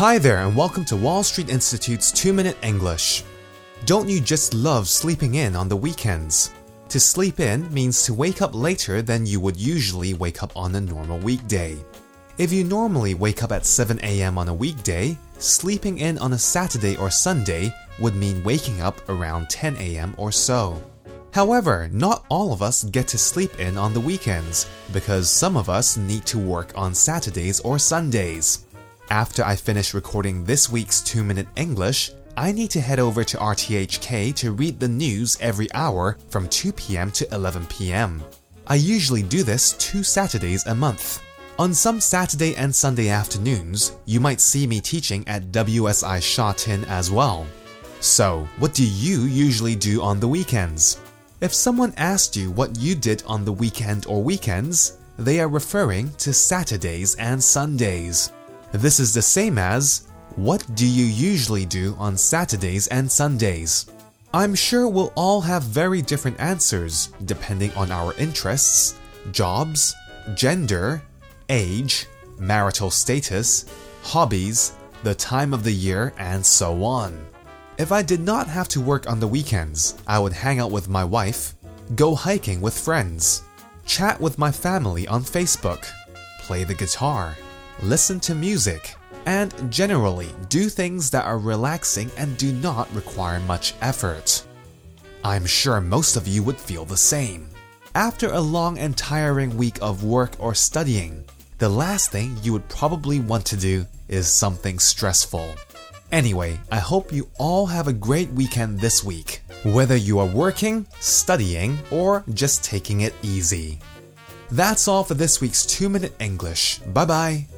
Hi there, and welcome to Wall Street Institute's 2 Minute English. Don't you just love sleeping in on the weekends? To sleep in means to wake up later than you would usually wake up on a normal weekday. If you normally wake up at 7 am on a weekday, sleeping in on a Saturday or Sunday would mean waking up around 10 am or so. However, not all of us get to sleep in on the weekends because some of us need to work on Saturdays or Sundays. After I finish recording this week's 2 Minute English, I need to head over to RTHK to read the news every hour from 2 pm to 11 pm. I usually do this two Saturdays a month. On some Saturday and Sunday afternoons, you might see me teaching at WSI Sha Tin as well. So, what do you usually do on the weekends? If someone asked you what you did on the weekend or weekends, they are referring to Saturdays and Sundays. This is the same as What do you usually do on Saturdays and Sundays? I'm sure we'll all have very different answers depending on our interests, jobs, gender, age, marital status, hobbies, the time of the year, and so on. If I did not have to work on the weekends, I would hang out with my wife, go hiking with friends, chat with my family on Facebook, play the guitar, listen to music, and generally do things that are relaxing and do not require much effort. I'm sure most of you would feel the same. After a long and tiring week of work or studying, the last thing you would probably want to do is something stressful. Anyway, I hope you all have a great weekend this week, whether you are working, studying, or just taking it easy. That's all for this week's 2 Minute English. Bye bye.